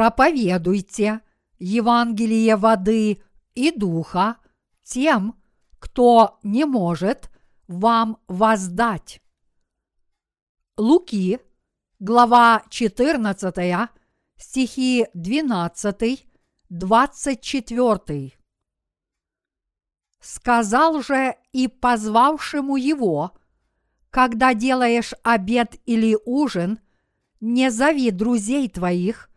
проповедуйте Евангелие воды и духа тем, кто не может вам воздать. Луки, глава 14, стихи 12, 24. Сказал же и позвавшему его, когда делаешь обед или ужин, не зови друзей твоих,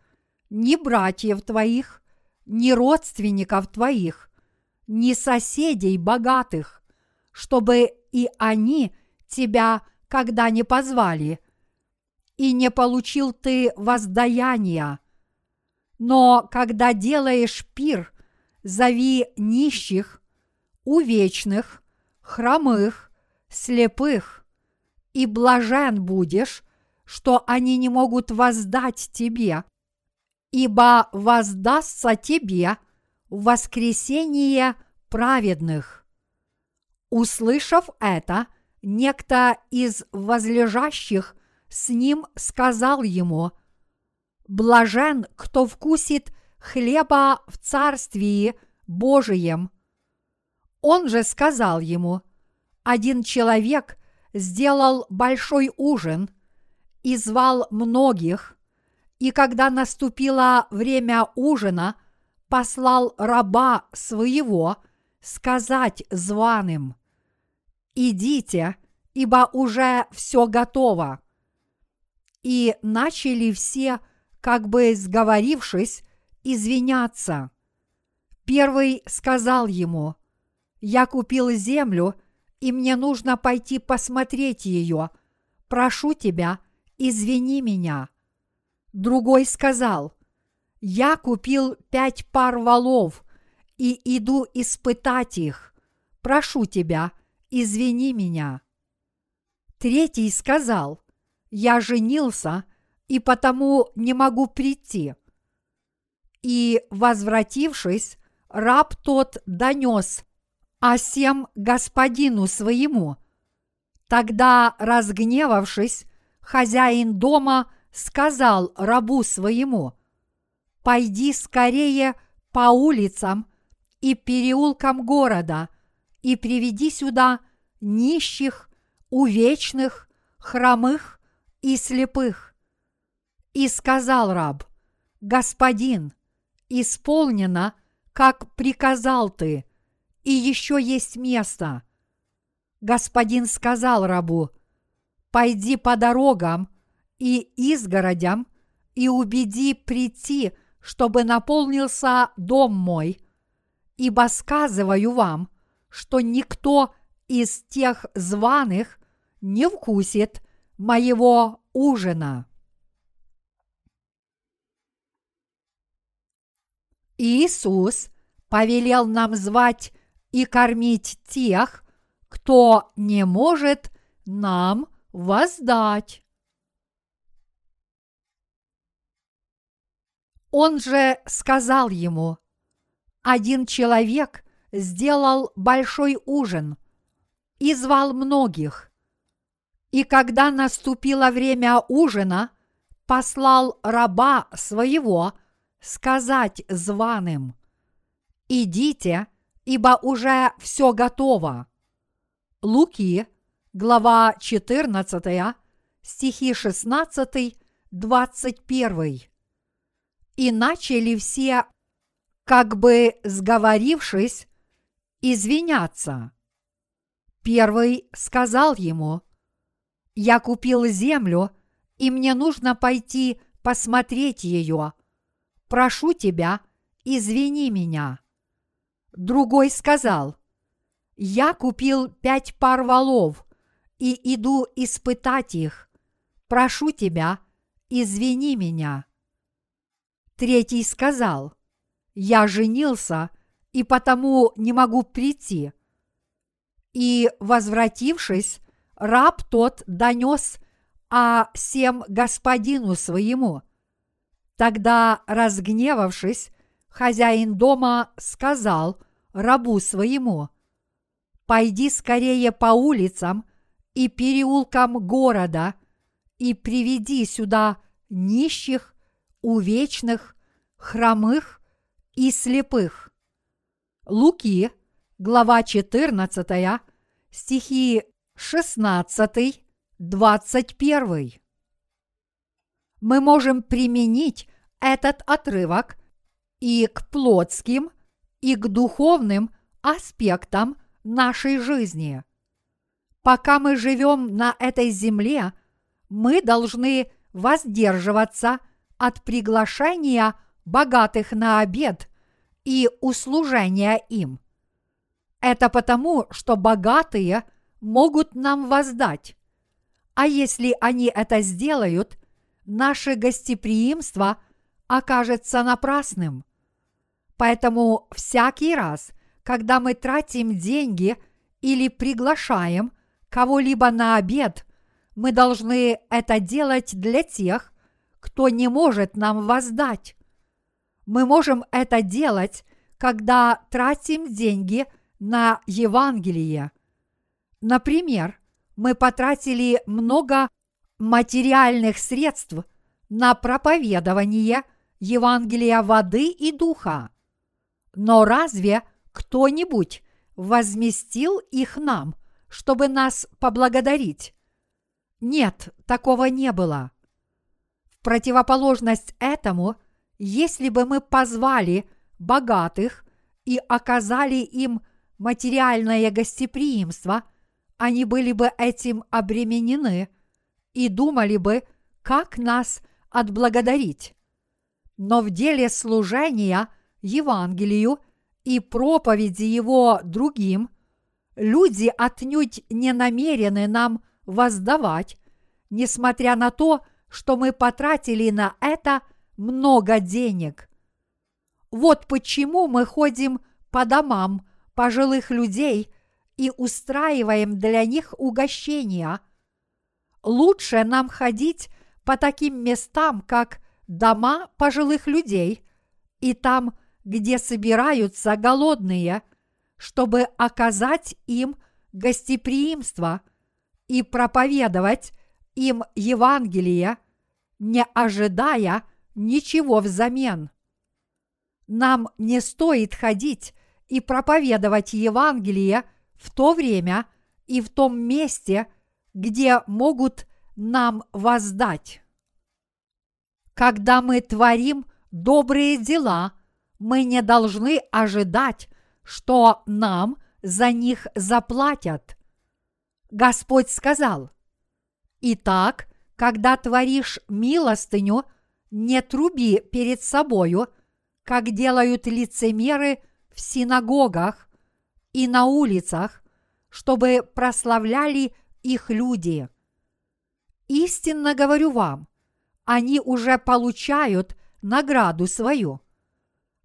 ни братьев твоих, ни родственников твоих, ни соседей богатых, чтобы и они тебя когда не позвали, и не получил ты воздаяния. Но когда делаешь пир, зови нищих, увечных, хромых, слепых, и блажен будешь, что они не могут воздать тебе, ибо воздастся тебе воскресение праведных. Услышав это, некто из возлежащих с ним сказал ему, «Блажен, кто вкусит хлеба в Царствии Божием». Он же сказал ему, один человек сделал большой ужин и звал многих, и когда наступило время ужина, послал раба своего сказать званым, «Идите, ибо уже все готово». И начали все, как бы сговорившись, извиняться. Первый сказал ему, «Я купил землю, и мне нужно пойти посмотреть ее. Прошу тебя, извини меня». Другой сказал, «Я купил пять пар валов и иду испытать их. Прошу тебя, извини меня». Третий сказал, «Я женился, и потому не могу прийти». И, возвратившись, раб тот донес о сем господину своему. Тогда, разгневавшись, хозяин дома сказал рабу своему, «Пойди скорее по улицам и переулкам города и приведи сюда нищих, увечных, хромых и слепых». И сказал раб, «Господин, исполнено, как приказал ты, и еще есть место». Господин сказал рабу, «Пойди по дорогам и изгородям и убеди прийти, чтобы наполнился дом мой, ибо сказываю вам, что никто из тех званых не вкусит моего ужина. Иисус повелел нам звать и кормить тех, кто не может нам воздать. Он же сказал ему, один человек сделал большой ужин и звал многих. И когда наступило время ужина, послал раба своего сказать званым, «Идите, ибо уже все готово». Луки, глава 14, стихи 16, 21 и начали все, как бы сговорившись, извиняться. Первый сказал ему, «Я купил землю, и мне нужно пойти посмотреть ее. Прошу тебя, извини меня». Другой сказал, «Я купил пять пар валов и иду испытать их. Прошу тебя, извини меня». Третий сказал, «Я женился, и потому не могу прийти». И, возвратившись, раб тот донес о всем господину своему. Тогда, разгневавшись, хозяин дома сказал рабу своему, «Пойди скорее по улицам и переулкам города и приведи сюда нищих увечных, хромых и слепых. Луки, глава 14, стихи 16, 21. Мы можем применить этот отрывок и к плотским, и к духовным аспектам нашей жизни. Пока мы живем на этой земле, мы должны воздерживаться от приглашения богатых на обед и услужения им. Это потому, что богатые могут нам воздать. А если они это сделают, наше гостеприимство окажется напрасным. Поэтому всякий раз, когда мы тратим деньги или приглашаем кого-либо на обед, мы должны это делать для тех, кто не может нам воздать. Мы можем это делать, когда тратим деньги на Евангелие. Например, мы потратили много материальных средств на проповедование Евангелия воды и духа. Но разве кто-нибудь возместил их нам, чтобы нас поблагодарить? Нет, такого не было. Противоположность этому, если бы мы позвали богатых и оказали им материальное гостеприимство, они были бы этим обременены и думали бы, как нас отблагодарить. Но в деле служения Евангелию и проповеди его другим люди отнюдь не намерены нам воздавать, несмотря на то, что мы потратили на это много денег. Вот почему мы ходим по домам пожилых людей и устраиваем для них угощения. Лучше нам ходить по таким местам, как дома пожилых людей, и там, где собираются голодные, чтобы оказать им гостеприимство и проповедовать им Евангелие, не ожидая ничего взамен. Нам не стоит ходить и проповедовать Евангелие в то время и в том месте, где могут нам воздать. Когда мы творим добрые дела, мы не должны ожидать, что нам за них заплатят. Господь сказал, «Итак, когда творишь милостыню, не труби перед собою, как делают лицемеры в синагогах и на улицах, чтобы прославляли их люди. Истинно говорю вам, они уже получают награду свою.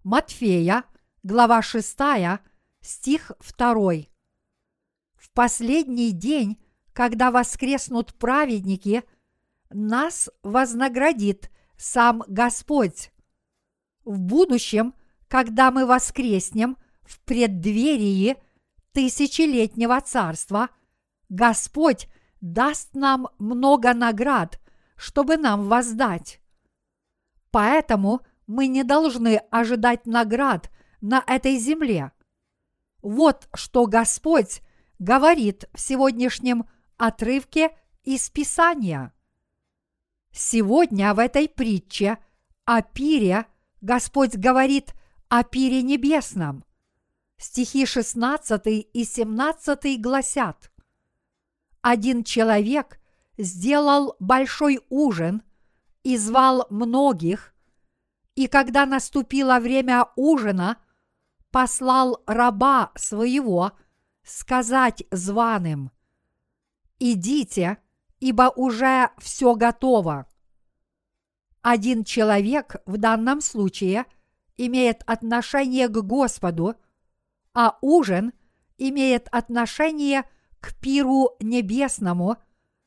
Матфея, глава 6, стих 2. В последний день, когда воскреснут праведники, нас вознаградит сам Господь. В будущем, когда мы воскреснем в преддверии тысячелетнего царства, Господь даст нам много наград, чтобы нам воздать. Поэтому мы не должны ожидать наград на этой земле. Вот что Господь говорит в сегодняшнем отрывке из Писания. Сегодня в этой притче о пире Господь говорит о пире небесном. Стихи 16 и 17 гласят Один человек сделал большой ужин и звал многих, и когда наступило время ужина, послал раба своего сказать званым «Идите, ибо уже все готово». Один человек в данном случае имеет отношение к Господу, а ужин имеет отношение к пиру небесному,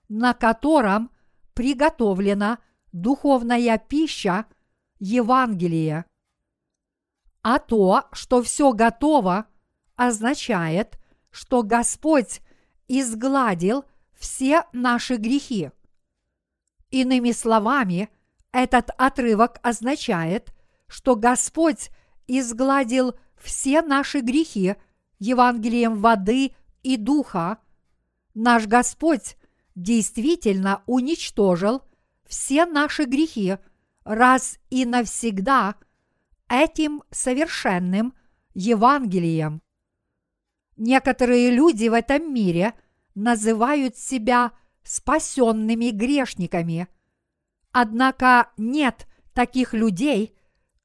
на котором приготовлена духовная пища Евангелия. А то, что все готово, означает, что Господь изгладил все наши грехи. Иными словами, этот отрывок означает, что Господь изгладил все наши грехи Евангелием воды и духа, наш Господь действительно уничтожил все наши грехи раз и навсегда этим совершенным Евангелием. Некоторые люди в этом мире называют себя спасенными грешниками, однако нет таких людей,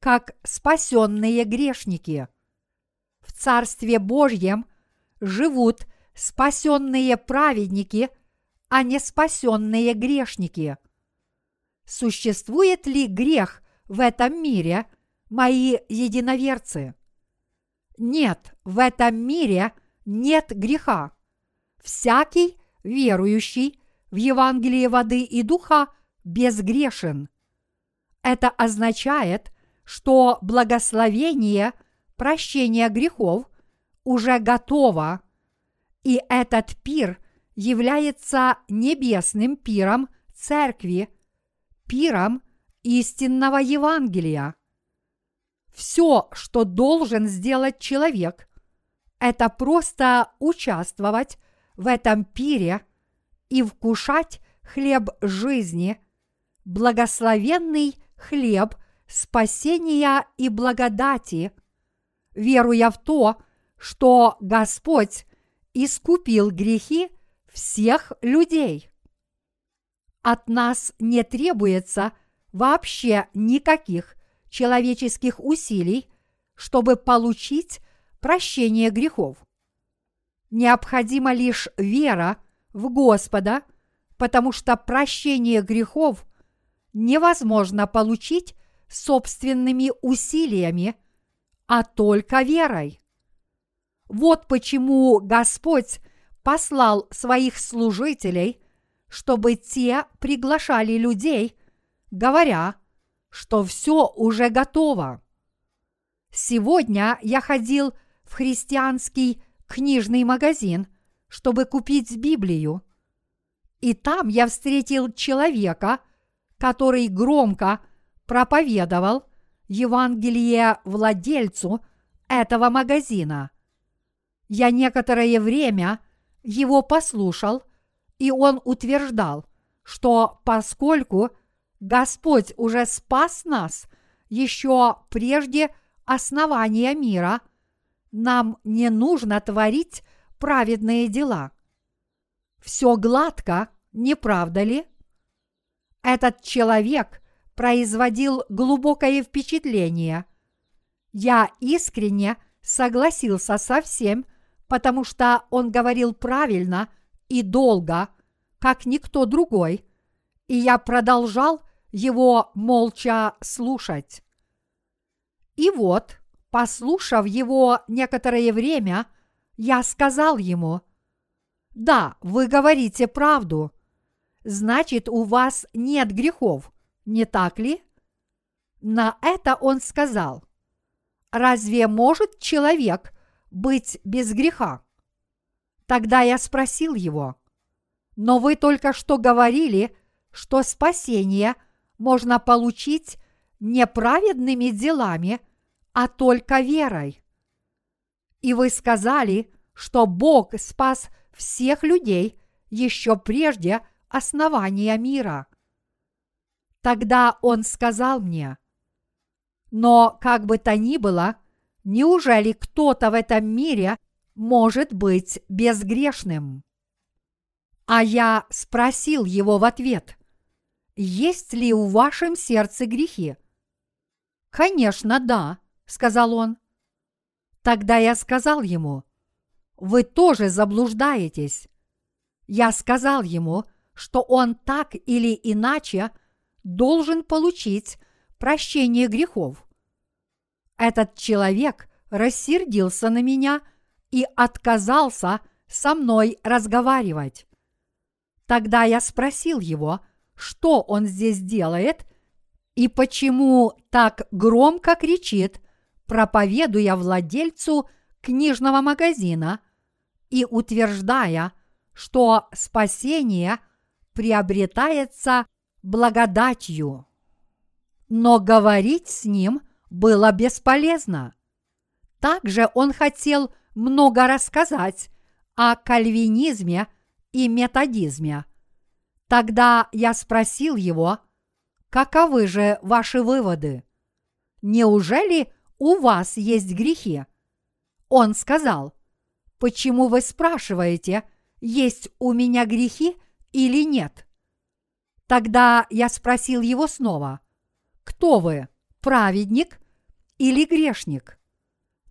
как спасенные грешники. В Царстве Божьем живут спасенные праведники, а не спасенные грешники. Существует ли грех в этом мире, мои единоверцы? Нет, в этом мире нет греха. Всякий верующий в Евангелие воды и духа безгрешен. Это означает, что благословение прощения грехов уже готово, и этот пир является небесным пиром церкви, пиром истинного Евангелия. Все, что должен сделать человек, это просто участвовать в этом пире и вкушать хлеб жизни, благословенный хлеб спасения и благодати, веруя в то, что Господь искупил грехи всех людей. От нас не требуется вообще никаких человеческих усилий, чтобы получить прощение грехов. Необходима лишь вера в Господа, потому что прощение грехов невозможно получить собственными усилиями, а только верой. Вот почему Господь послал своих служителей, чтобы те приглашали людей, говоря, что все уже готово. Сегодня я ходил в христианский книжный магазин, чтобы купить Библию. И там я встретил человека, который громко проповедовал Евангелие владельцу этого магазина. Я некоторое время его послушал, и он утверждал, что поскольку Господь уже спас нас еще прежде основания мира, нам не нужно творить праведные дела. Все гладко, не правда ли? Этот человек производил глубокое впечатление. Я искренне согласился со всем, потому что он говорил правильно и долго, как никто другой, и я продолжал его молча слушать. И вот, послушав его некоторое время, я сказал ему, «Да, вы говорите правду. Значит, у вас нет грехов, не так ли?» На это он сказал, «Разве может человек быть без греха?» Тогда я спросил его, «Но вы только что говорили, что спасение можно получить не праведными делами, а только верой. И вы сказали, что Бог спас всех людей еще прежде основания мира. Тогда он сказал мне, но как бы то ни было, неужели кто-то в этом мире может быть безгрешным? А я спросил его в ответ, есть ли в вашем сердце грехи? Конечно, да, сказал он. Тогда я сказал ему, вы тоже заблуждаетесь. Я сказал ему, что он так или иначе должен получить прощение грехов. Этот человек рассердился на меня и отказался со мной разговаривать. Тогда я спросил его, что он здесь делает и почему так громко кричит проповедуя владельцу книжного магазина и утверждая, что спасение приобретается благодатью. Но говорить с ним было бесполезно. Также он хотел много рассказать о кальвинизме и методизме. Тогда я спросил его, каковы же ваши выводы? Неужели у вас есть грехи? Он сказал, почему вы спрашиваете, есть у меня грехи или нет? Тогда я спросил его снова, кто вы, праведник или грешник?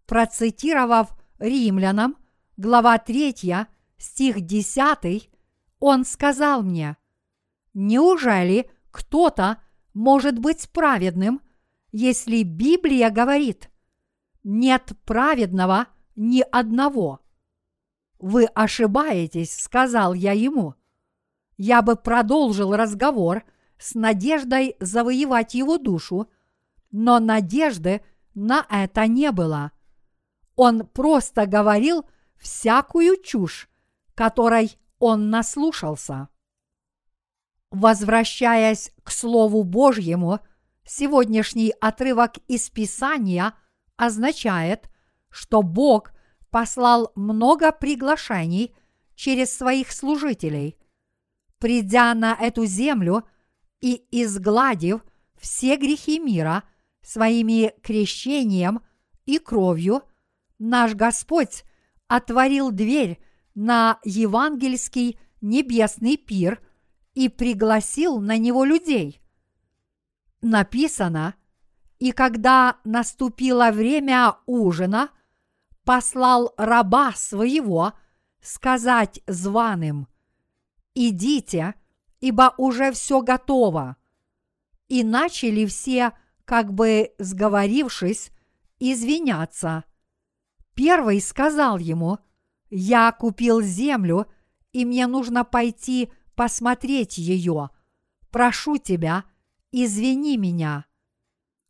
Процитировав римлянам, глава 3, стих 10, он сказал мне, неужели кто-то может быть праведным, если Библия говорит, нет праведного ни одного? Вы ошибаетесь, сказал я ему. Я бы продолжил разговор с надеждой завоевать его душу, но надежды на это не было. Он просто говорил всякую чушь, которой он наслушался. Возвращаясь к Слову Божьему, сегодняшний отрывок из Писания означает, что Бог послал много приглашений через своих служителей. Придя на эту землю и изгладив все грехи мира своими крещением и кровью, наш Господь отворил дверь на евангельский небесный пир – и пригласил на него людей. Написано, и когда наступило время ужина, послал раба своего сказать званым, «Идите, ибо уже все готово». И начали все, как бы сговорившись, извиняться. Первый сказал ему, «Я купил землю, и мне нужно пойти посмотреть ее. Прошу тебя, извини меня.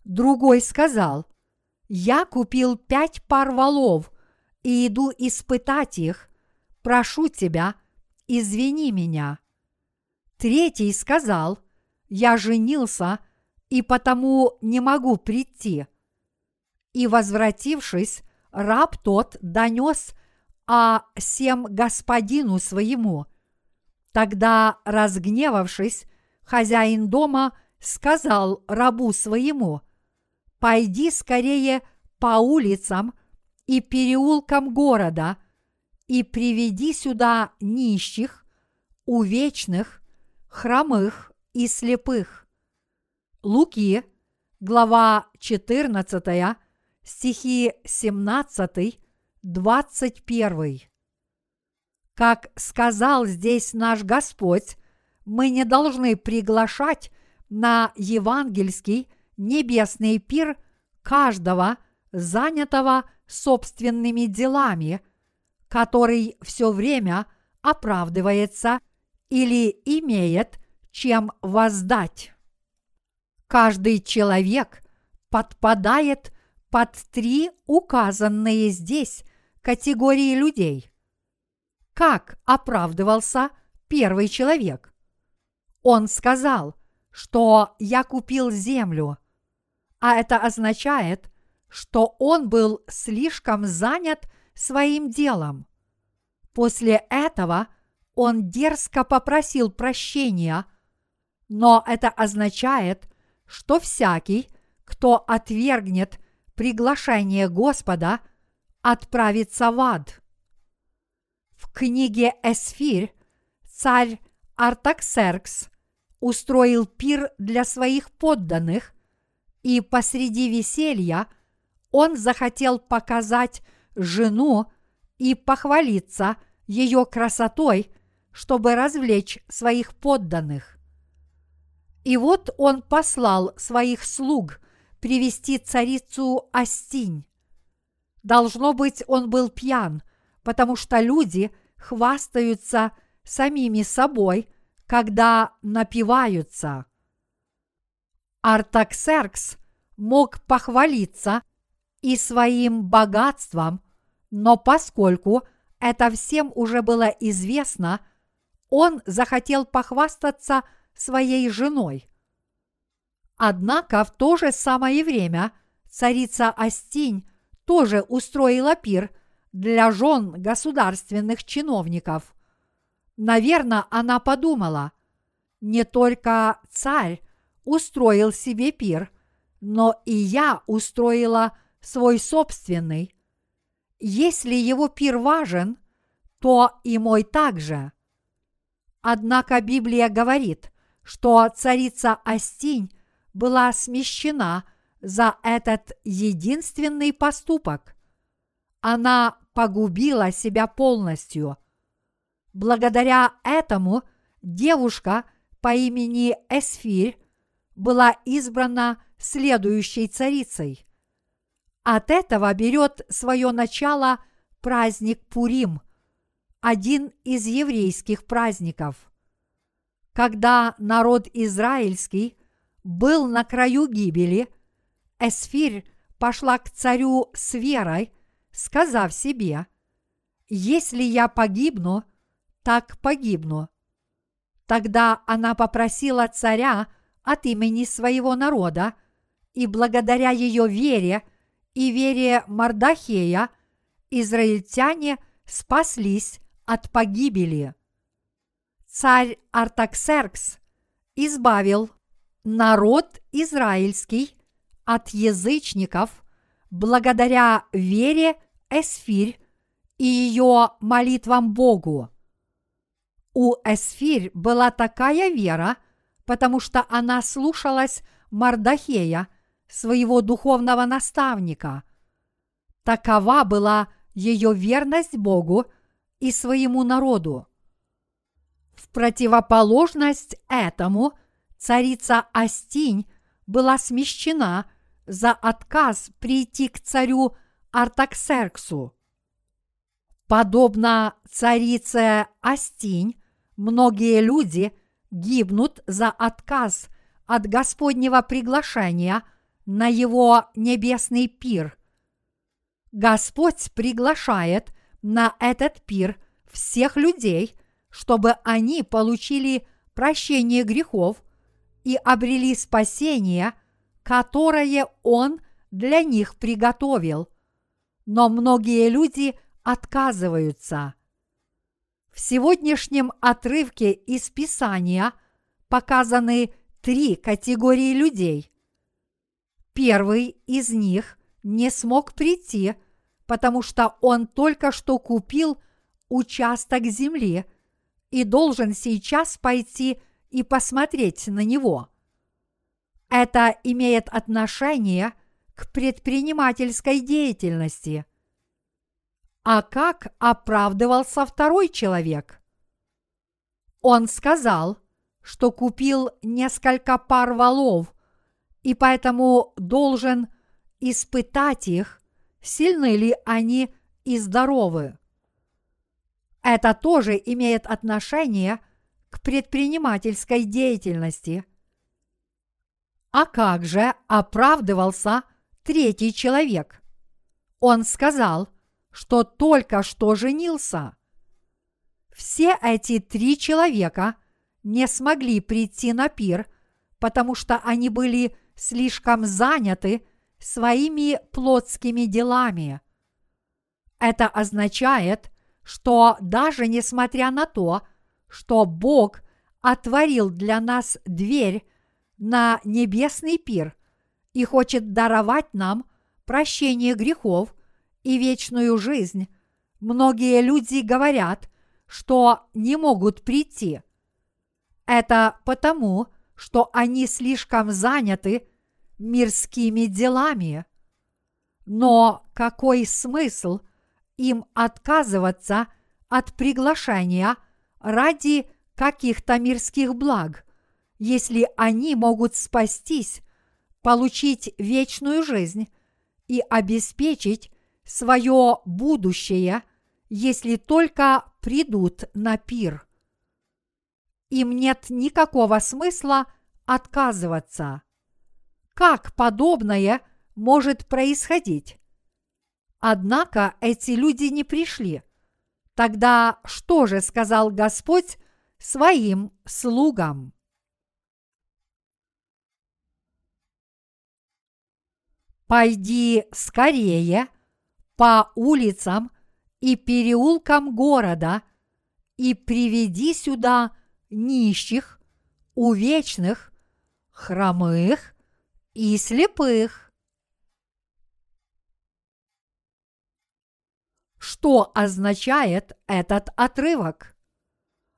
Другой сказал, я купил пять пар валов и иду испытать их. Прошу тебя, извини меня. Третий сказал, я женился и потому не могу прийти. И, возвратившись, раб тот донес о всем господину своему – Тогда, разгневавшись, хозяин дома сказал рабу своему, «Пойди скорее по улицам и переулкам города и приведи сюда нищих, увечных, хромых и слепых». Луки, глава 14, стихи 17, 21. Как сказал здесь наш Господь, мы не должны приглашать на евангельский небесный пир каждого, занятого собственными делами, который все время оправдывается или имеет чем воздать. Каждый человек подпадает под три указанные здесь категории людей – как оправдывался первый человек? Он сказал, что я купил землю, а это означает, что он был слишком занят своим делом. После этого он дерзко попросил прощения, но это означает, что всякий, кто отвергнет приглашение Господа, отправится в ад. В книге Эсфирь царь Артаксеркс устроил пир для своих подданных, и посреди веселья он захотел показать жену и похвалиться ее красотой, чтобы развлечь своих подданных. И вот он послал своих слуг привести царицу Астинь. Должно быть, он был пьян, потому что люди хвастаются самими собой, когда напиваются. Артаксеркс мог похвалиться и своим богатством, но поскольку это всем уже было известно, он захотел похвастаться своей женой. Однако в то же самое время царица Астинь тоже устроила пир для жен государственных чиновников. Наверное, она подумала, не только царь устроил себе пир, но и я устроила свой собственный. Если его пир важен, то и мой также. Однако Библия говорит, что царица Астинь была смещена за этот единственный поступок. Она погубила себя полностью. Благодаря этому девушка по имени Эсфирь была избрана следующей царицей. От этого берет свое начало праздник Пурим, один из еврейских праздников. Когда народ израильский был на краю гибели, Эсфирь пошла к царю с верой, сказав себе, «Если я погибну, так погибну». Тогда она попросила царя от имени своего народа, и благодаря ее вере и вере Мардахея израильтяне спаслись от погибели. Царь Артаксеркс избавил народ израильский от язычников благодаря вере Эсфирь и ее молитвам Богу. У Эсфирь была такая вера, потому что она слушалась Мардахея, своего духовного наставника. Такова была ее верность Богу и своему народу. В противоположность этому царица Астинь была смещена за отказ прийти к царю Артаксерксу. Подобно царице Астинь, многие люди гибнут за отказ от Господнего приглашения на его небесный пир. Господь приглашает на этот пир всех людей, чтобы они получили прощение грехов и обрели спасение, которое Он для них приготовил. Но многие люди отказываются. В сегодняшнем отрывке из Писания показаны три категории людей. Первый из них не смог прийти, потому что он только что купил участок земли и должен сейчас пойти и посмотреть на него. Это имеет отношение к предпринимательской деятельности. А как оправдывался второй человек? Он сказал, что купил несколько пар валов и поэтому должен испытать их, сильны ли они и здоровы. Это тоже имеет отношение к предпринимательской деятельности. А как же оправдывался третий человек? Он сказал, что только что женился. Все эти три человека не смогли прийти на пир, потому что они были слишком заняты своими плотскими делами. Это означает, что даже несмотря на то, что Бог отворил для нас дверь на небесный пир и хочет даровать нам прощение грехов и вечную жизнь, многие люди говорят, что не могут прийти. Это потому, что они слишком заняты мирскими делами. Но какой смысл им отказываться от приглашения ради каких-то мирских благ, если они могут спастись, получить вечную жизнь и обеспечить свое будущее, если только придут на пир. Им нет никакого смысла отказываться. Как подобное может происходить? Однако эти люди не пришли. Тогда что же сказал Господь своим слугам? Пойди скорее по улицам и переулкам города и приведи сюда нищих, увечных, хромых и слепых. Что означает этот отрывок?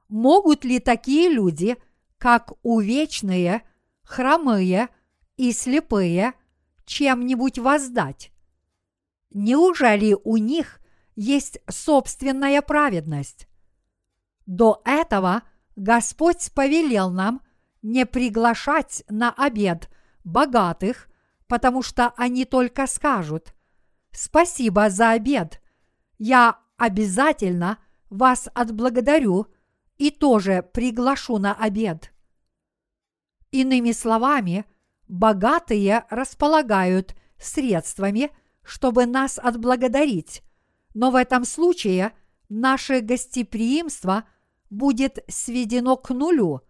Могут ли такие люди, как увечные, хромые и слепые, чем-нибудь воздать? Неужели у них есть собственная праведность? До этого Господь повелел нам не приглашать на обед богатых, потому что они только скажут «Спасибо за обед, я обязательно вас отблагодарю и тоже приглашу на обед». Иными словами, богатые располагают средствами, чтобы нас отблагодарить, но в этом случае наше гостеприимство будет сведено к нулю.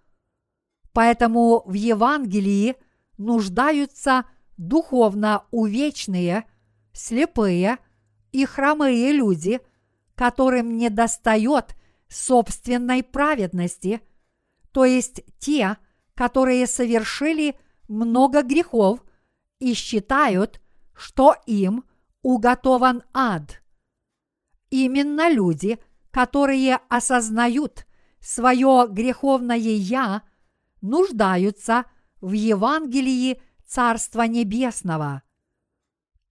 Поэтому в Евангелии нуждаются духовно увечные, слепые и хромые люди, которым не достает собственной праведности, то есть те, которые совершили много грехов и считают, что им уготован ад. Именно люди, которые осознают свое греховное «я», нуждаются в Евангелии Царства Небесного.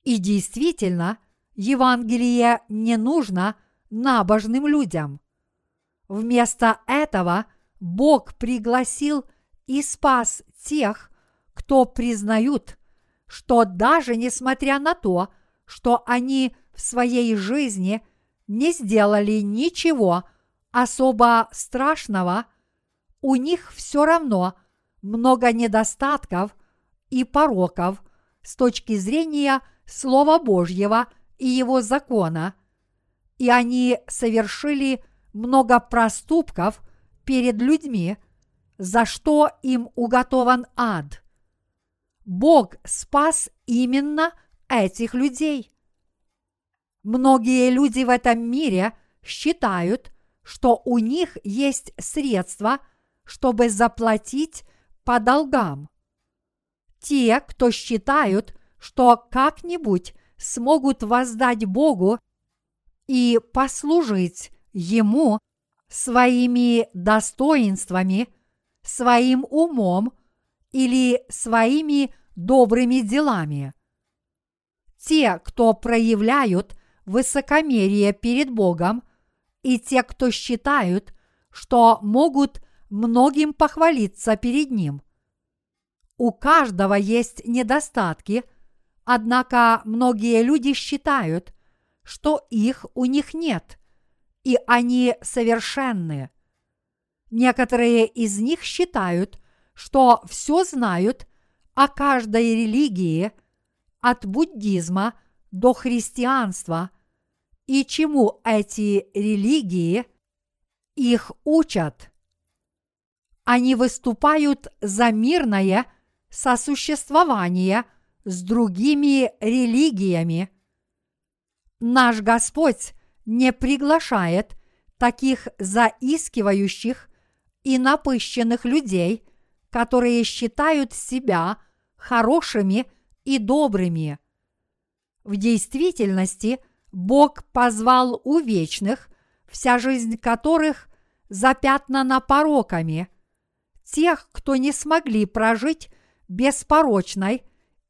И действительно, Евангелие не нужно набожным людям. Вместо этого Бог пригласил и спас тех, кто признают, что даже несмотря на то, что они в своей жизни не сделали ничего особо страшного, у них все равно много недостатков и пороков с точки зрения Слова Божьего и Его закона, и они совершили много проступков перед людьми, за что им уготован ад. Бог спас именно этих людей. Многие люди в этом мире считают, что у них есть средства, чтобы заплатить по долгам. Те, кто считают, что как-нибудь смогут воздать Богу и послужить Ему своими достоинствами, своим умом или своими добрыми делами. Те, кто проявляют высокомерие перед Богом, и те, кто считают, что могут многим похвалиться перед Ним. У каждого есть недостатки, однако многие люди считают, что их у них нет, и они совершенны. Некоторые из них считают, что все знают о каждой религии, от буддизма до христианства, и чему эти религии их учат. Они выступают за мирное сосуществование с другими религиями. Наш Господь не приглашает таких заискивающих и напыщенных людей, которые считают себя хорошими и добрыми. В действительности Бог позвал увечных, вся жизнь которых запятнана пороками, тех, кто не смогли прожить беспорочной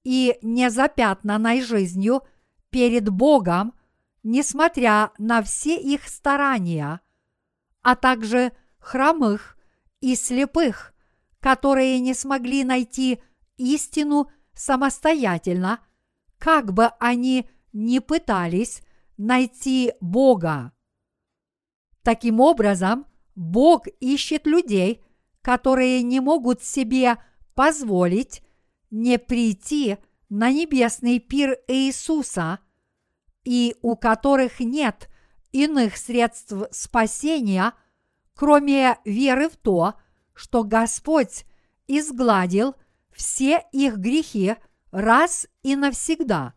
и незапятнанной жизнью перед Богом, несмотря на все их старания, а также хромых и слепых, которые не смогли найти истину самостоятельно, как бы они ни пытались найти Бога. Таким образом, Бог ищет людей, которые не могут себе позволить не прийти на небесный пир Иисуса и у которых нет иных средств спасения, кроме веры в то, что Господь изгладил все их грехи раз и навсегда.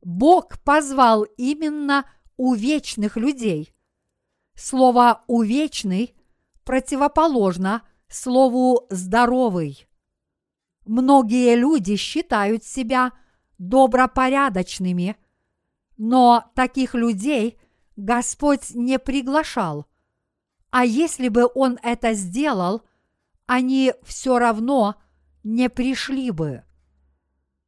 Бог позвал именно увечных людей. Слово «увечный» противоположно слову «здоровый». Многие люди считают себя добропорядочными, но таких людей Господь не приглашал. А если бы Он это сделал, они все равно не пришли бы.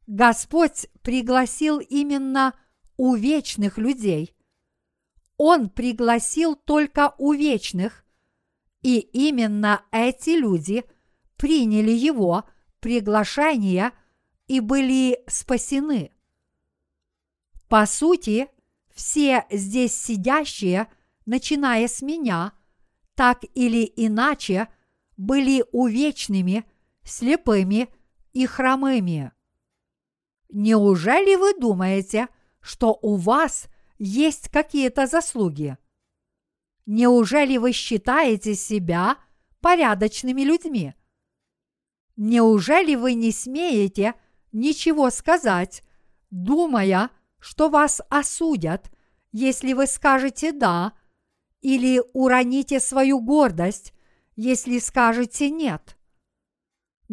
Господь пригласил именно увечных людей. Он пригласил только увечных, и именно эти люди приняли Его приглашение и были спасены. По сути, все здесь сидящие, начиная с меня, так или иначе, были увечными, слепыми и хромыми. Неужели вы думаете, что у вас есть какие-то заслуги? Неужели вы считаете себя порядочными людьми? Неужели вы не смеете ничего сказать, думая, что вас осудят, если вы скажете «да», или уроните свою гордость, если скажете «нет»?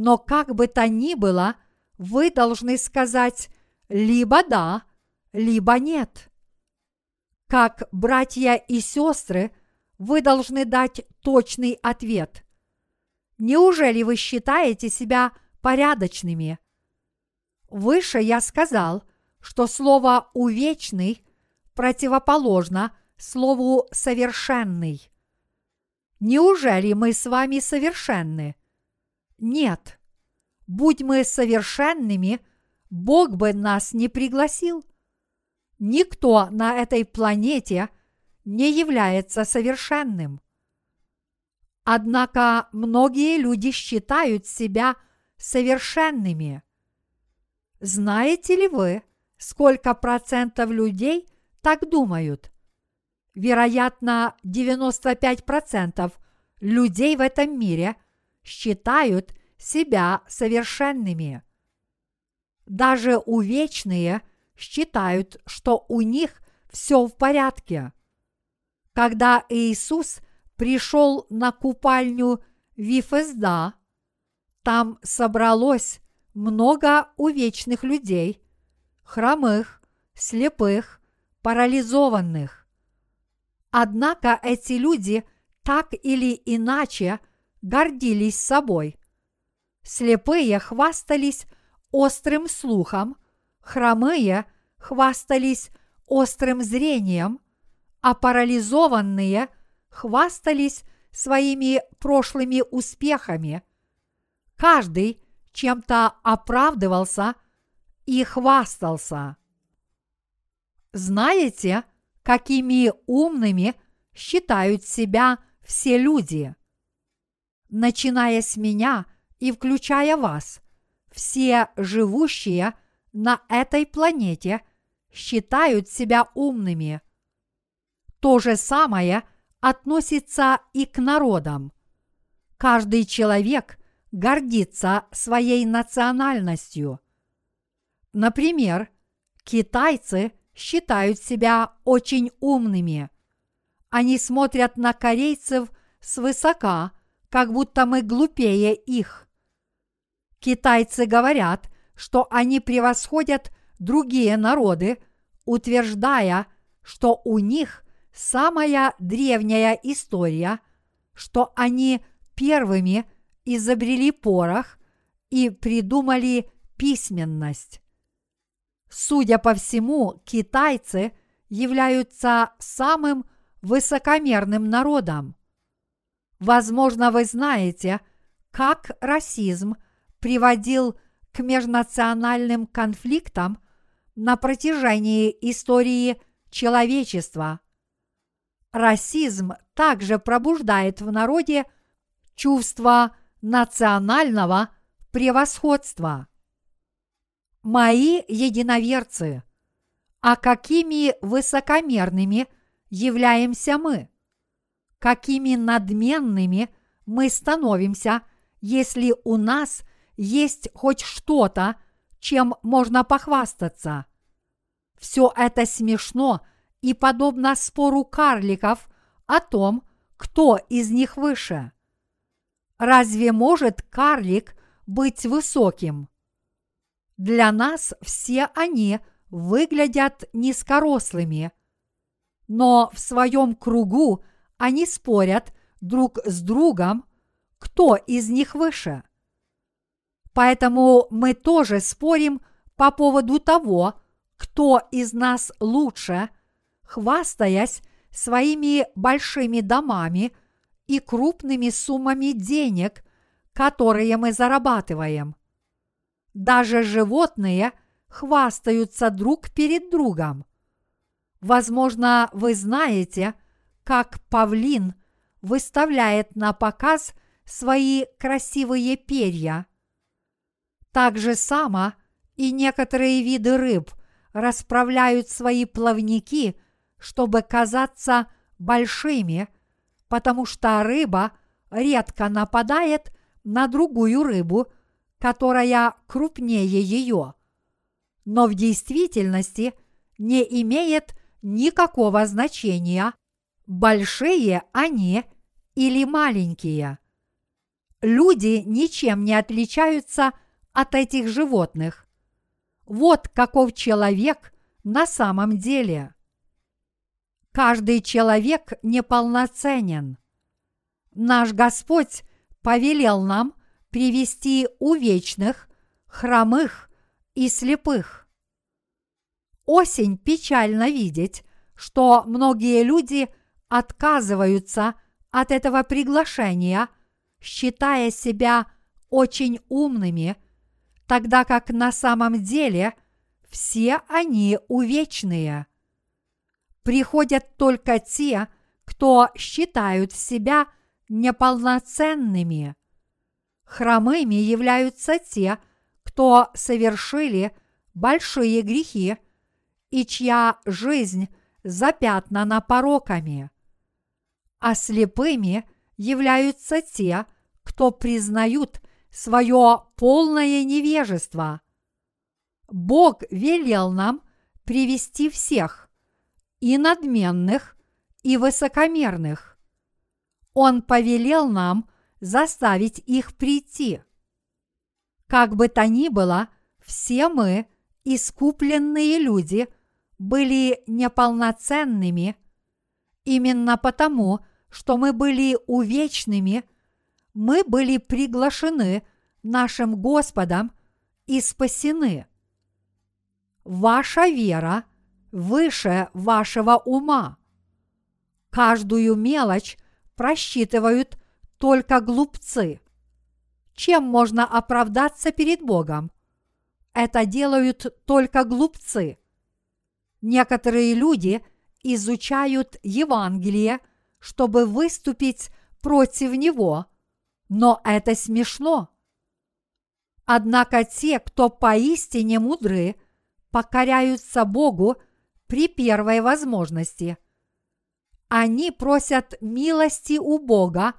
Но как бы то ни было, вы должны сказать либо «да», либо «нет». Как братья и сестры, вы должны дать точный ответ. Неужели вы считаете себя порядочными? Выше я сказал, что слово «увечный» противоположно слову «совершенный». Неужели мы с вами совершенны? Нет. Будь мы совершенными, Бог бы нас не пригласил. Никто на этой планете не является совершенным. Однако многие люди считают себя совершенными. Знаете ли вы, сколько процентов людей так думают? Вероятно, 95% людей в этом мире считают себя совершенными. Даже увечные считают, что у них все в порядке. Когда Иисус пришел на купальню Вифезда, там собралось много увечных людей, хромых, слепых, парализованных. Однако эти люди так или иначе гордились собой. Слепые хвастались острым слухом, хромые хвастались острым зрением, а парализованные хвастались своими прошлыми успехами. Каждый чем-то оправдывался и хвастался. Знаете, какими умными считают себя все люди? Начиная с меня и включая вас, все живущие на этой планете считают себя умными. То же самое относится и к народам. Каждый человек гордится своей национальностью. Например, китайцы считают себя очень умными. Они смотрят на корейцев свысока, как будто мы глупее их. Китайцы говорят, что они превосходят другие народы, утверждая, что у них самая древняя история, что они первыми – изобрели порох и придумали письменность. Судя по всему, китайцы являются самым высокомерным народом. Возможно, вы знаете, как расизм приводил к межнациональным конфликтам на протяжении истории человечества. Расизм также пробуждает в народе чувство национального превосходства. Мои единоверцы, а какими высокомерными являемся мы? Какими надменными мы становимся, если у нас есть хоть что-то, чем можно похвастаться. Все это смешно и подобно спору карликов о том, кто из них выше. Разве может карлик быть высоким? Для нас все они выглядят низкорослыми, но в своем кругу они спорят друг с другом, кто из них выше. Поэтому мы тоже спорим по поводу того, кто из нас лучше, хвастаясь своими большими домами и крупными суммами денег, которые мы зарабатываем. Даже животные хвастаются друг перед другом. Возможно, вы знаете, как павлин выставляет на показ свои красивые перья. Так же само и некоторые виды рыб расправляют свои плавники, чтобы казаться большими, потому что рыба редко нападает на другую рыбу, которая крупнее ее, но в действительности не имеет никакого значения, большие они или маленькие. Люди ничем не отличаются от этих животных. Вот каков человек на самом деле. Каждый человек неполноценен. Наш Господь повелел нам привести увечных, хромых и слепых. Осень печально видеть, что многие люди отказываются от этого приглашения, считая себя очень умными – тогда как на самом деле все они увечные. Приходят только те, кто считают себя неполноценными. Хромыми являются те, кто совершили большие грехи и чья жизнь запятнана пороками. А слепыми являются те, кто признают свое полное невежество. Бог велел нам привести всех, и надменных, и высокомерных. Он повелел нам заставить их прийти. Как бы то ни было, все мы, искупленные люди, были неполноценными, именно потому, что мы были увечными – мы были приглашены нашим Господом и спасены. Ваша вера выше вашего ума. Каждую мелочь просчитывают только глупцы. Чем можно оправдаться перед Богом? Это делают только глупцы. Некоторые люди изучают Евангелие, чтобы выступить против него – но это смешно. Однако те, кто поистине мудры, покоряются Богу при первой возможности. Они просят милости у Бога,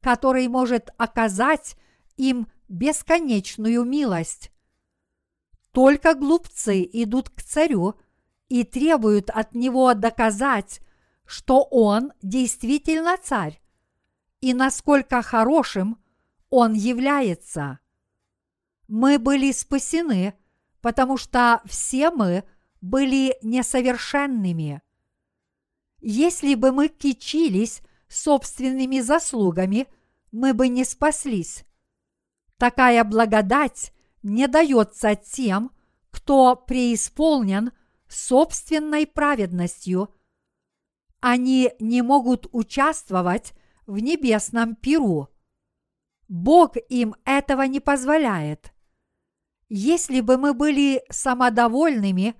который может оказать им бесконечную милость. Только глупцы идут к царю и требуют от него доказать, что он действительно царь и насколько хорошим Он является. Мы были спасены, потому что все мы были несовершенными. Если бы мы кичились собственными заслугами, мы бы не спаслись. Такая благодать не дается тем, кто преисполнен собственной праведностью. Они не могут участвовать в небесном пиру. Бог им этого не позволяет. Если бы мы были самодовольными,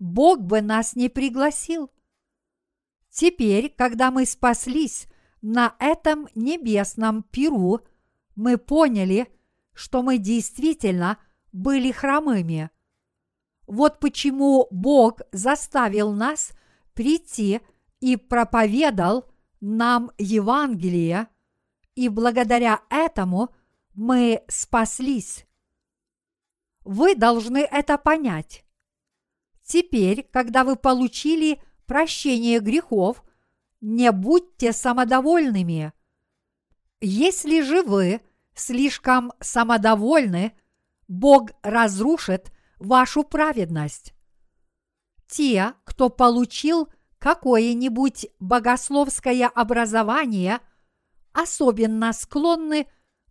Бог бы нас не пригласил. Теперь, когда мы спаслись на этом небесном пиру, мы поняли, что мы действительно были хромыми. Вот почему Бог заставил нас прийти и проповедал – нам Евангелие, и благодаря этому мы спаслись. Вы должны это понять. Теперь, когда вы получили прощение грехов, не будьте самодовольными. Если же вы слишком самодовольны, Бог разрушит вашу праведность. Те, кто получил какое-нибудь богословское образование, особенно склонны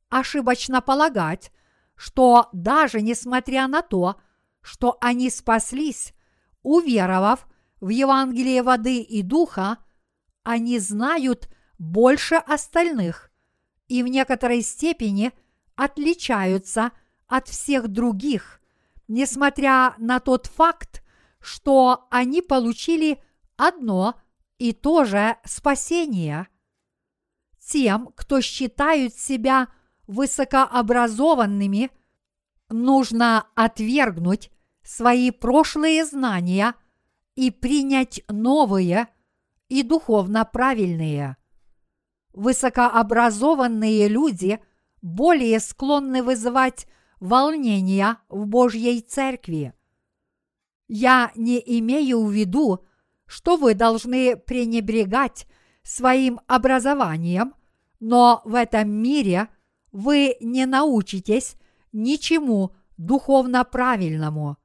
ошибочно полагать, что даже несмотря на то, что они спаслись, уверовав в Евангелие воды и духа, они знают больше остальных и в некоторой степени отличаются от всех других, несмотря на тот факт, что они получили одно и то же спасение. Тем, кто считают себя высокообразованными, нужно отвергнуть свои прошлые знания и принять новые и духовно правильные. Высокообразованные люди более склонны вызывать волнения в Божьей Церкви. Я не имею в виду, что вы должны пренебрегать своим образованием, но в этом мире вы не научитесь ничему духовно правильному.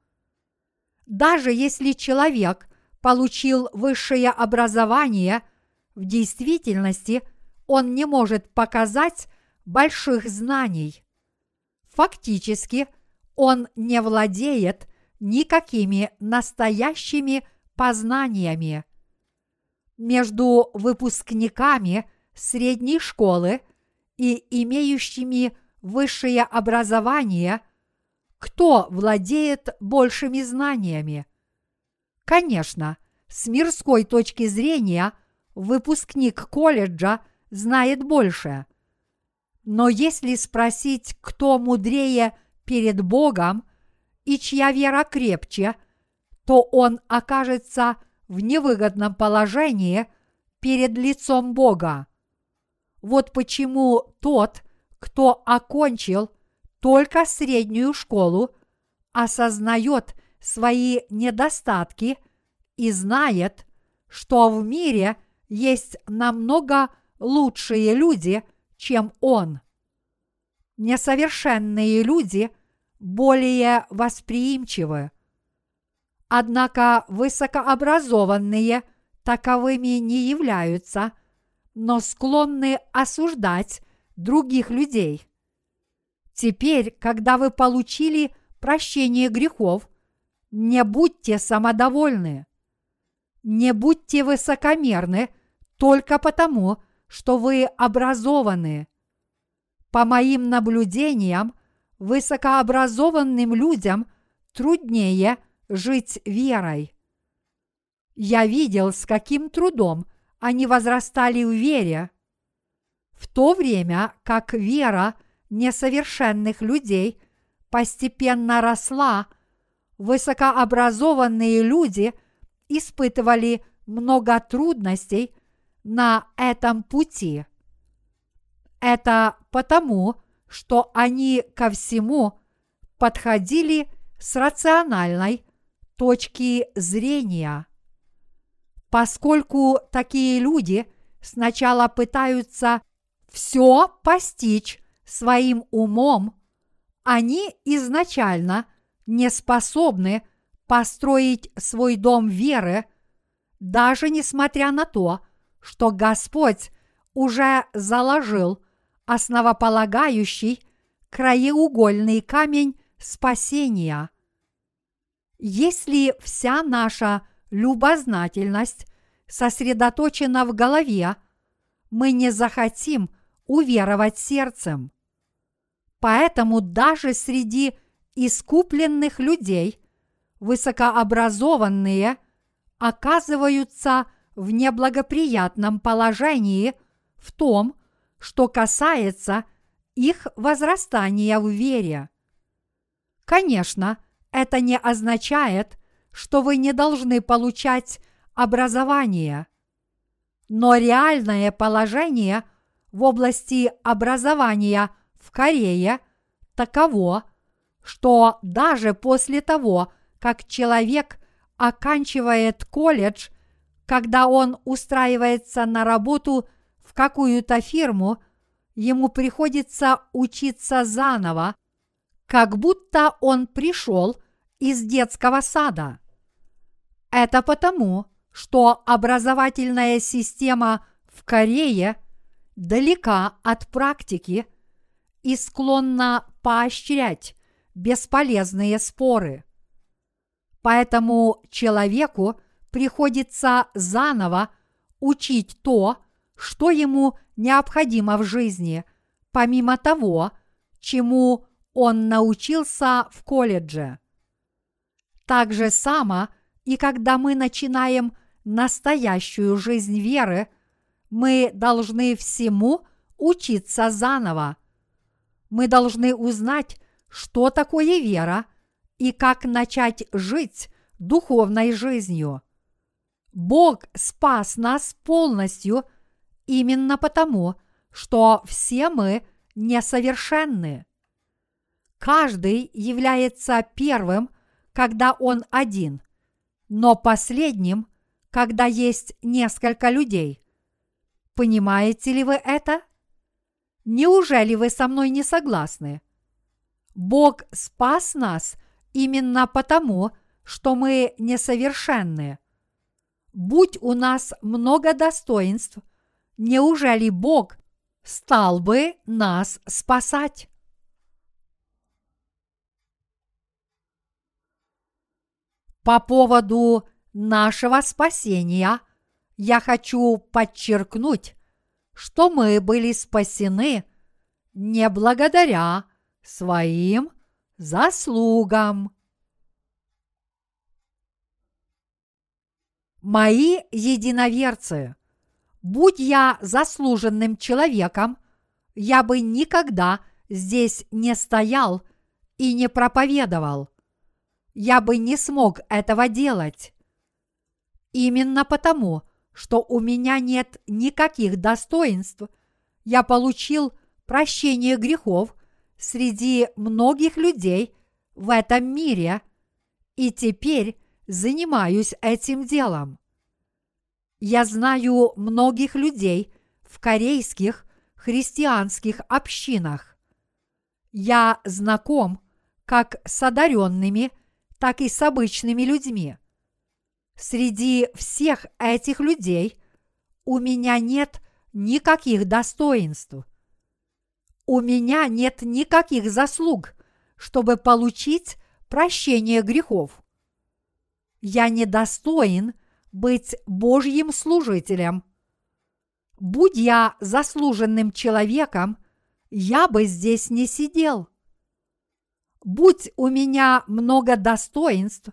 Даже если человек получил высшее образование, в действительности он не может показать больших знаний. Фактически он не владеет никакими настоящими познаниями. Между выпускниками средней школы и имеющими высшее образование – кто владеет большими знаниями. Конечно, с мирской точки зрения выпускник колледжа знает больше. Но если спросить, кто мудрее перед Богом и чья вера крепче, то он окажется в невыгодном положении перед лицом Бога. Вот почему тот, кто окончил – только среднюю школу, осознает свои недостатки и знает, что в мире есть намного лучшие люди, чем он. Несовершенные люди более восприимчивы. Однако высокообразованные таковыми не являются, но склонны осуждать других людей – Теперь, когда вы получили прощение грехов, не будьте самодовольны. Не будьте высокомерны только потому, что вы образованы. По моим наблюдениям, высокообразованным людям труднее жить верой. Я видел, с каким трудом они возрастали в вере, в то время как вера – несовершенных людей постепенно росла, высокообразованные люди испытывали много трудностей на этом пути. Это потому, что они ко всему подходили с рациональной точки зрения. Поскольку такие люди сначала пытаются все постичь своим умом, они изначально не способны построить свой дом веры, даже несмотря на то, что Господь уже заложил основополагающий краеугольный камень спасения. Если вся наша любознательность сосредоточена в голове, мы не захотим уверовать сердцем. Поэтому даже среди искупленных людей высокообразованные оказываются в неблагоприятном положении в том, что касается их возрастания в вере. Конечно, это не означает, что вы не должны получать образование. Но реальное положение в области образования – в Корее таково, что даже после того, как человек оканчивает колледж, когда он устраивается на работу в какую-то фирму, ему приходится учиться заново, как будто он пришел из детского сада. Это потому, что образовательная система в Корее далека от практики и склонна поощрять бесполезные споры. Поэтому человеку приходится заново учить то, что ему необходимо в жизни, помимо того, чему он научился в колледже. Так же само и когда мы начинаем настоящую жизнь веры, мы должны всему учиться заново. Мы должны узнать, что такое вера и как начать жить духовной жизнью. Бог спас нас полностью именно потому, что все мы несовершенны. Каждый является первым, когда он один, но последним, когда есть несколько людей. Понимаете ли вы это? Неужели вы со мной не согласны? Бог спас нас именно потому, что мы несовершенны. Будь у нас много достоинств, неужели Бог стал бы нас спасать? По поводу нашего спасения я хочу подчеркнуть, что мы были спасены не благодаря своим заслугам. Мои единоверцы, будь я заслуженным человеком, я бы никогда здесь не стоял и не проповедовал. Я бы не смог этого делать. Именно потому, что у меня нет никаких достоинств, я получил прощение грехов среди многих людей в этом мире и теперь занимаюсь этим делом. Я знаю многих людей в корейских христианских общинах. Я знаком как с одаренными, так и с обычными людьми. Среди всех этих людей у меня нет никаких достоинств. У меня нет никаких заслуг, чтобы получить прощение грехов. Я недостоин быть Божьим служителем. Будь я заслуженным человеком, я бы здесь не сидел. Будь у меня много достоинств,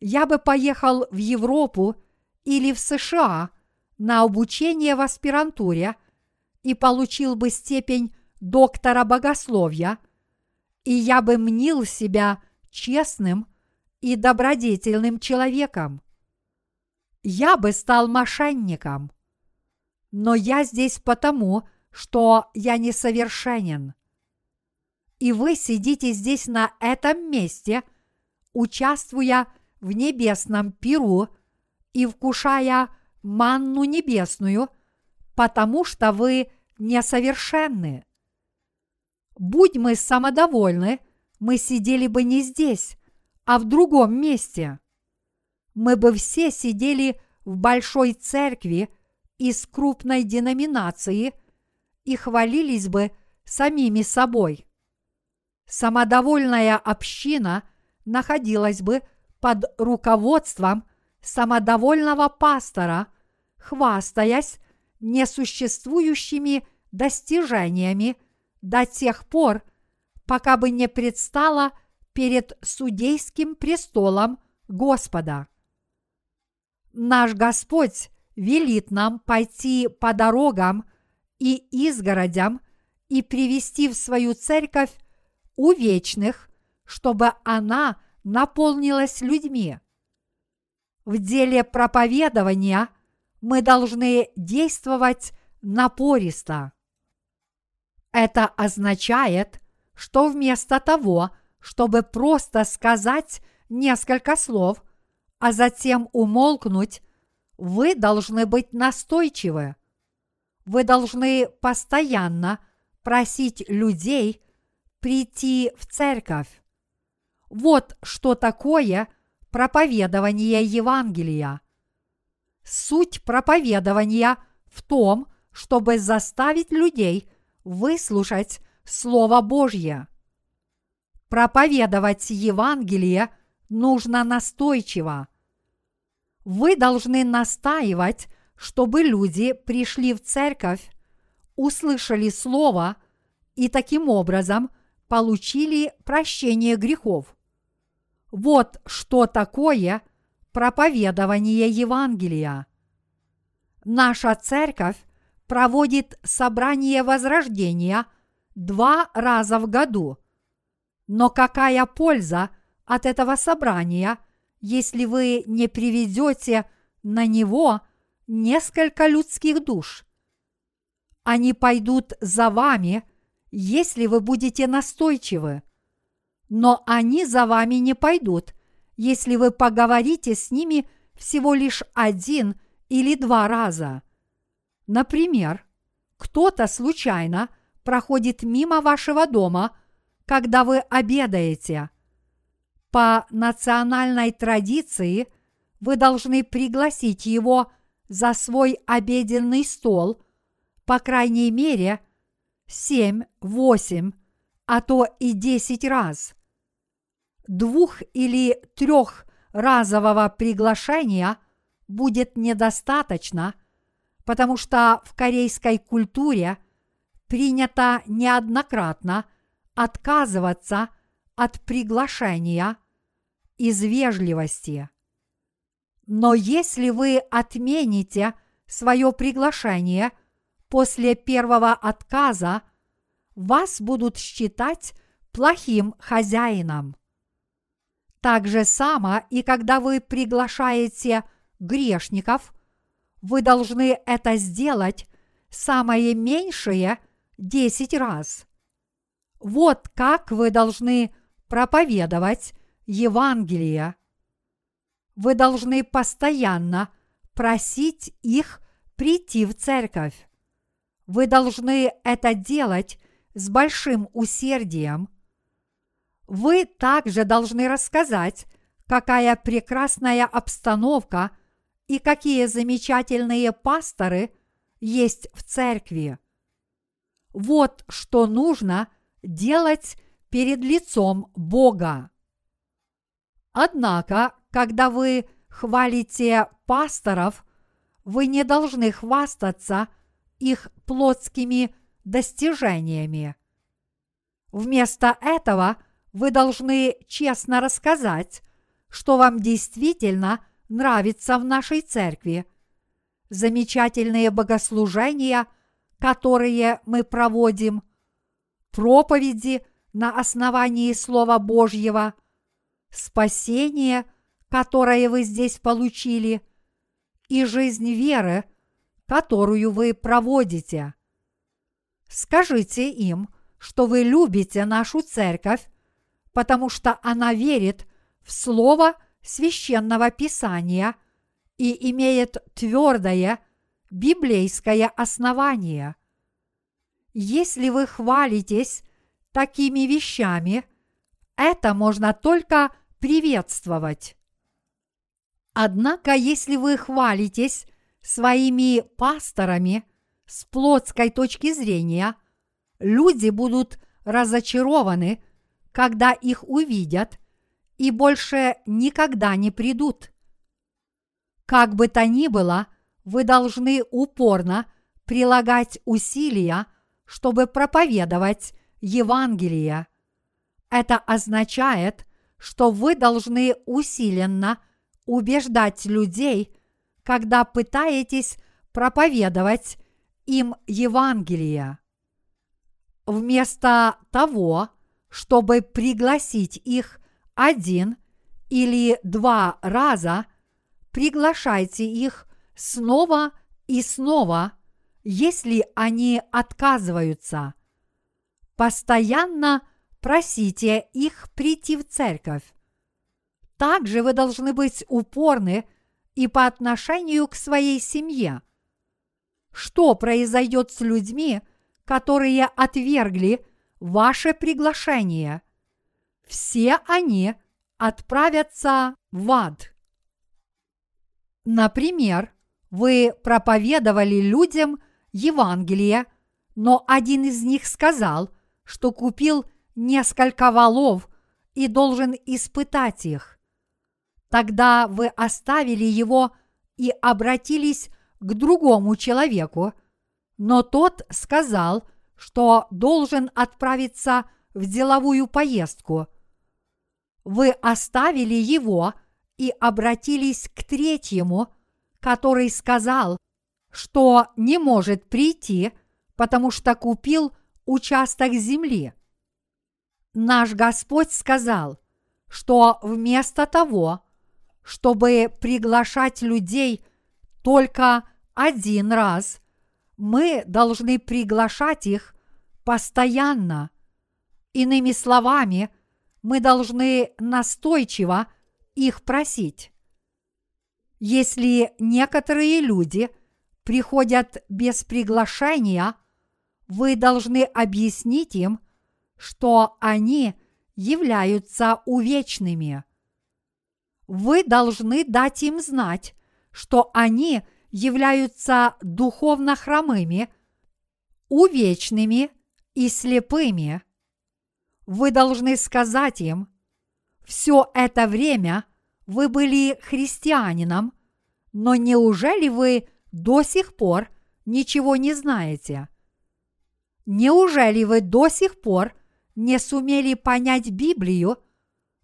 я бы поехал в Европу или в США на обучение в аспирантуре и получил бы степень доктора богословия, и я бы мнил себя честным и добродетельным человеком. Я бы стал мошенником. Но я здесь потому, что я несовершенен. И вы сидите здесь на этом месте, участвуя в небесном пиру и вкушая манну небесную, потому что вы несовершенны. Будь мы самодовольны, мы сидели бы не здесь, а в другом месте. Мы бы все сидели в большой церкви из крупной деноминации и хвалились бы самими собой. Самодовольная община находилась бы под руководством самодовольного пастора, хвастаясь несуществующими достижениями – до тех пор, пока бы не предстала перед судейским престолом Господа. Наш Господь велит нам пойти по дорогам и изгородям и привести в свою церковь у вечных, чтобы она наполнилась людьми. В деле проповедования мы должны действовать напористо. Это означает, что вместо того, чтобы просто сказать несколько слов, а затем умолкнуть, вы должны быть настойчивы. Вы должны постоянно просить людей прийти в церковь. Вот что такое проповедование Евангелия. Суть проповедования в том, чтобы заставить людей выслушать Слово Божье. Проповедовать Евангелие нужно настойчиво. Вы должны настаивать, чтобы люди пришли в церковь, услышали Слово и таким образом получили прощение грехов. Вот что такое проповедование Евангелия. Наша церковь проводит собрание возрождения два раза в году. Но какая польза от этого собрания, если вы не приведете на него несколько людских душ? Они пойдут за вами, если вы будете настойчивы. Но они за вами не пойдут, если вы поговорите с ними всего лишь один или два раза. Например, кто-то случайно проходит мимо вашего дома, когда вы обедаете. По национальной традиции вы должны пригласить его за свой обеденный стол, по крайней мере, семь, восемь, а то и десять раз. Двух или трехразового приглашения будет недостаточно, потому что в корейской культуре принято неоднократно отказываться от приглашения из вежливости. Но если вы отмените свое приглашение после первого отказа, вас будут считать плохим хозяином. Так же само и когда вы приглашаете грешников, вы должны это сделать самое меньшее десять раз. Вот как вы должны проповедовать Евангелие. Вы должны постоянно просить их прийти в церковь. Вы должны это делать с большим усердием. Вы также должны рассказать, какая прекрасная обстановка и какие замечательные пасторы есть в церкви. Вот что нужно делать перед лицом Бога. Однако, когда вы хвалите пасторов, вы не должны хвастаться их плотскими достижениями. Вместо этого вы должны честно рассказать, что вам действительно нравится в нашей церкви, замечательные богослужения, которые мы проводим, проповеди на основании Слова Божьего, спасение, которое вы здесь получили, и жизнь веры, которую вы проводите. Скажите им, что вы любите нашу церковь, потому что она верит в Слово священного Писания и имеет твердое библейское основание. Если вы хвалитесь такими вещами, это можно только приветствовать. Однако, если вы хвалитесь своими пасторами с плотской точки зрения, люди будут разочарованы, когда их увидят, и больше никогда не придут. Как бы то ни было, вы должны упорно прилагать усилия, чтобы проповедовать Евангелие. Это означает, что вы должны усиленно убеждать людей, когда пытаетесь проповедовать им Евангелие. Вместо того, чтобы пригласить их один или два раза, приглашайте их снова и снова, если они отказываются. Постоянно просите их прийти в церковь. Также вы должны быть упорны и по отношению к своей семье. Что произойдет с людьми, которые отвергли ваше приглашение? Все они отправятся в ад. Например, вы проповедовали людям Евангелие, но один из них сказал, что купил несколько валов и должен испытать их. Тогда вы оставили его и обратились к другому человеку, но тот сказал, что должен отправиться в деловую поездку. Вы оставили его и обратились к третьему, который сказал, что не может прийти, потому что купил участок земли. Наш Господь сказал, что вместо того, чтобы приглашать людей только один раз, мы должны приглашать их постоянно. Иными словами, мы должны настойчиво их просить. Если некоторые люди приходят без приглашения, вы должны объяснить им, что они являются увечными. Вы должны дать им знать, что они являются духовно хромыми, увечными и слепыми. Вы должны сказать им, все это время вы были христианином, но неужели вы до сих пор ничего не знаете? Неужели вы до сих пор не сумели понять Библию,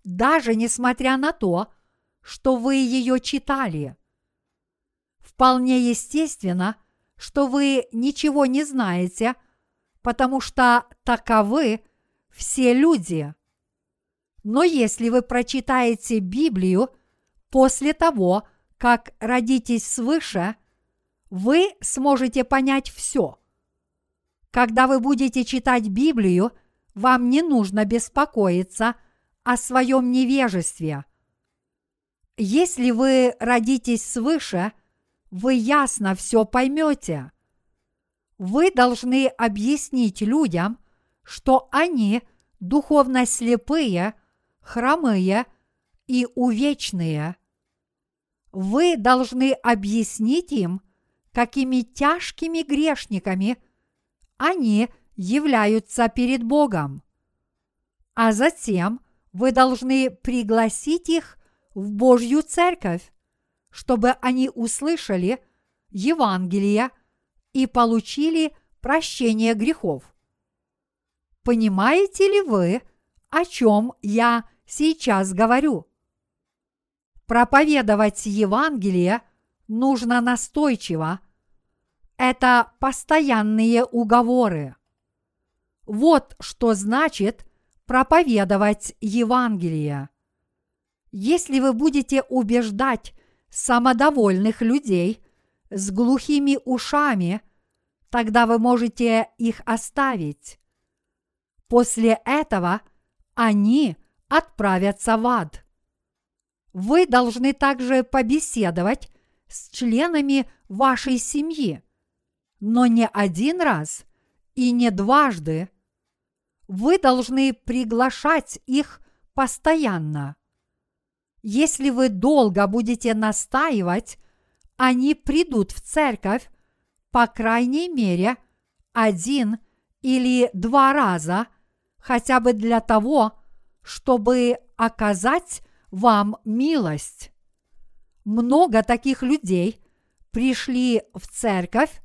даже несмотря на то, что вы ее читали? Вполне естественно, что вы ничего не знаете, потому что таковы все люди. Но если вы прочитаете Библию после того, как родитесь свыше, вы сможете понять все. Когда вы будете читать Библию, вам не нужно беспокоиться о своем невежестве. Если вы родитесь свыше, вы ясно все поймете. Вы должны объяснить людям, что они духовно слепые – хромые и увечные. Вы должны объяснить им, какими тяжкими грешниками они являются перед Богом. А затем вы должны пригласить их в Божью церковь, чтобы они услышали Евангелие и получили прощение грехов. Понимаете ли вы, о чем я сейчас говорю. Проповедовать Евангелие нужно настойчиво. Это постоянные уговоры. Вот что значит проповедовать Евангелие. Если вы будете убеждать самодовольных людей с глухими ушами, тогда вы можете их оставить. После этого они – отправятся в ад. Вы должны также побеседовать с членами вашей семьи, но не один раз и не дважды. Вы должны приглашать их постоянно. Если вы долго будете настаивать, они придут в церковь по крайней мере один или два раза, хотя бы для того, чтобы оказать вам милость. Много таких людей пришли в церковь,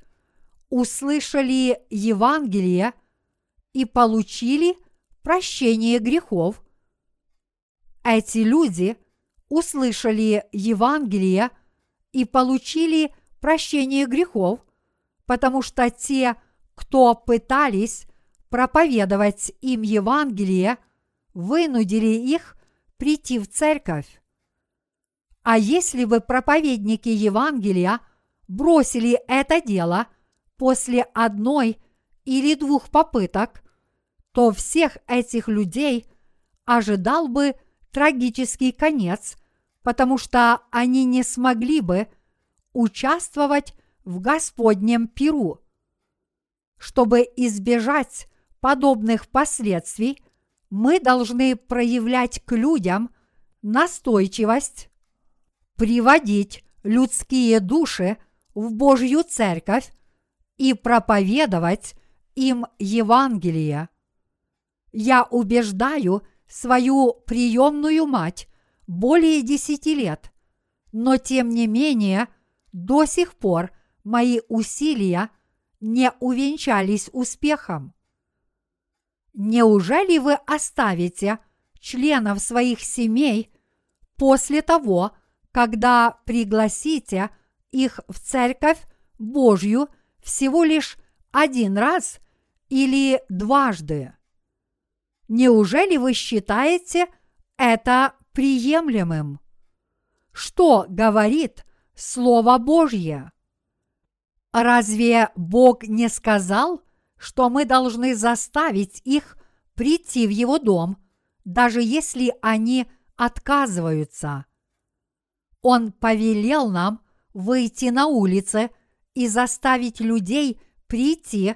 услышали Евангелие и получили прощение грехов. Эти люди услышали Евангелие и получили прощение грехов, потому что те, кто пытались проповедовать им Евангелие – вынудили их прийти в церковь. А если бы проповедники Евангелия бросили это дело после одной или двух попыток, то всех этих людей ожидал бы трагический конец, потому что они не смогли бы участвовать в Господнем Пиру. Чтобы избежать подобных последствий, мы должны проявлять к людям настойчивость, приводить людские души в Божью церковь и проповедовать им Евангелие. Я убеждаю свою приемную мать более десяти лет, но тем не менее до сих пор мои усилия не увенчались успехом. Неужели вы оставите членов своих семей после того, когда пригласите их в церковь Божью всего лишь один раз или дважды? Неужели вы считаете это приемлемым? Что говорит Слово Божье? Разве Бог не сказал, что мы должны заставить их прийти в Его дом, даже если они отказываются? Он повелел нам выйти на улицы и заставить людей прийти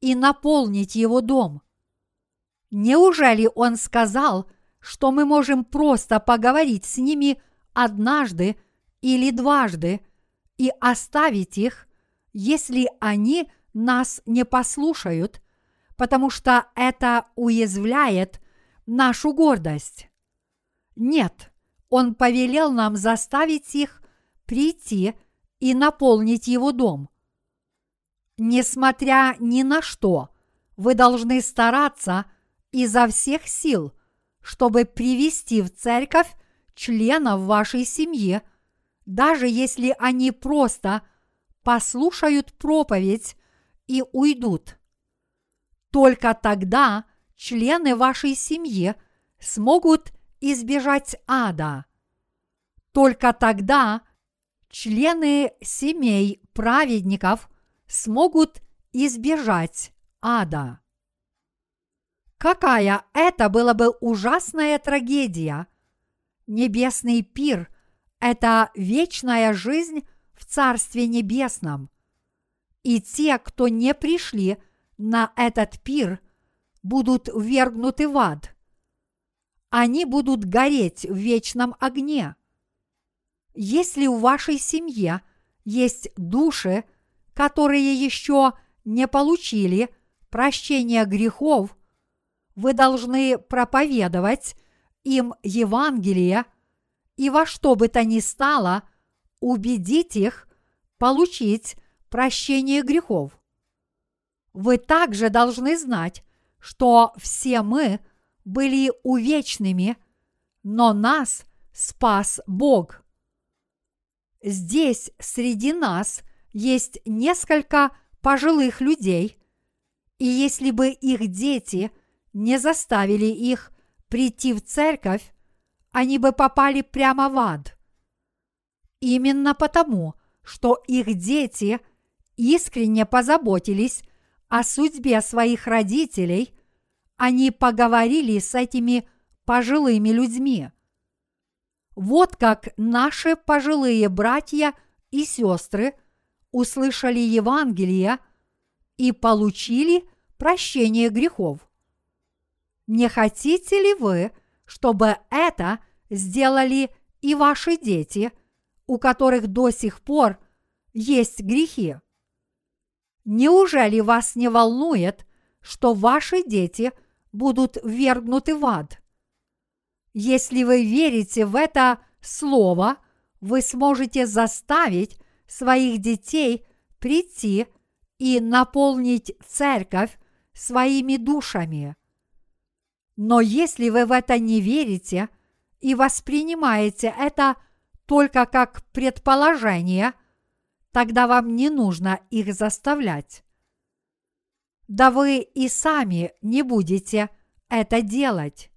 и наполнить Его дом. Неужели Он сказал, что мы можем просто поговорить с ними однажды или дважды и оставить их, если они нас не послушают, потому что это уязвляет нашу гордость? Нет, Он повелел нам заставить их прийти и наполнить его дом. Несмотря ни на что, вы должны стараться изо всех сил, чтобы привести в церковь членов вашей семьи, даже если они просто послушают проповедь и уйдут. Только тогда члены вашей семьи смогут избежать ада. Только тогда члены семей праведников смогут избежать ада. Какая это была бы ужасная трагедия! Небесный пир – это вечная жизнь в Царстве Небесном. И те, кто не пришли на этот пир, будут вергнуты в ад. Они будут гореть в вечном огне. Если в вашей семье есть души, которые еще не получили прощения грехов, вы должны проповедовать им Евангелие и во что бы то ни стало убедить их получить прощение грехов. Вы также должны знать, что все мы были увечными, но нас спас Бог. Здесь среди нас есть несколько пожилых людей, и если бы их дети не заставили их прийти в церковь, они бы попали прямо в ад. Именно потому, что их дети искренне позаботились о судьбе своих родителей, они поговорили с этими пожилыми людьми. Вот как наши пожилые братья и сестры услышали Евангелие и получили прощение грехов. Не хотите ли вы, чтобы это сделали и ваши дети, у которых до сих пор есть грехи? Неужели вас не волнует, что ваши дети будут вергнуты в ад? Если вы верите в это слово, вы сможете заставить своих детей прийти и наполнить церковь своими душами. Но если вы в это не верите и воспринимаете это только как предположение, тогда вам не нужно их заставлять. Да вы и сами не будете это делать.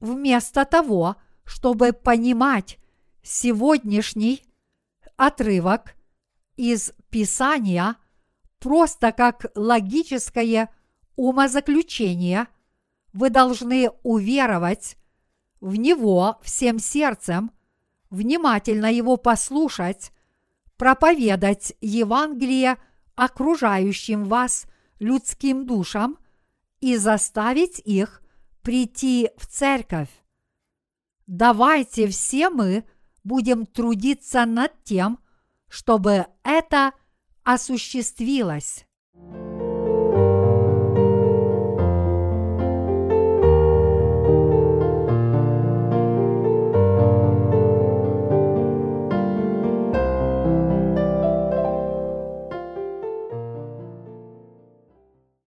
Вместо того, чтобы понимать сегодняшний отрывок из Писания просто как логическое умозаключение, вы должны уверовать в Него всем сердцем, внимательно Его послушать, проповедать Евангелие окружающим вас людским душам и заставить их прийти в церковь. Давайте все мы будем трудиться над тем, чтобы это осуществилось.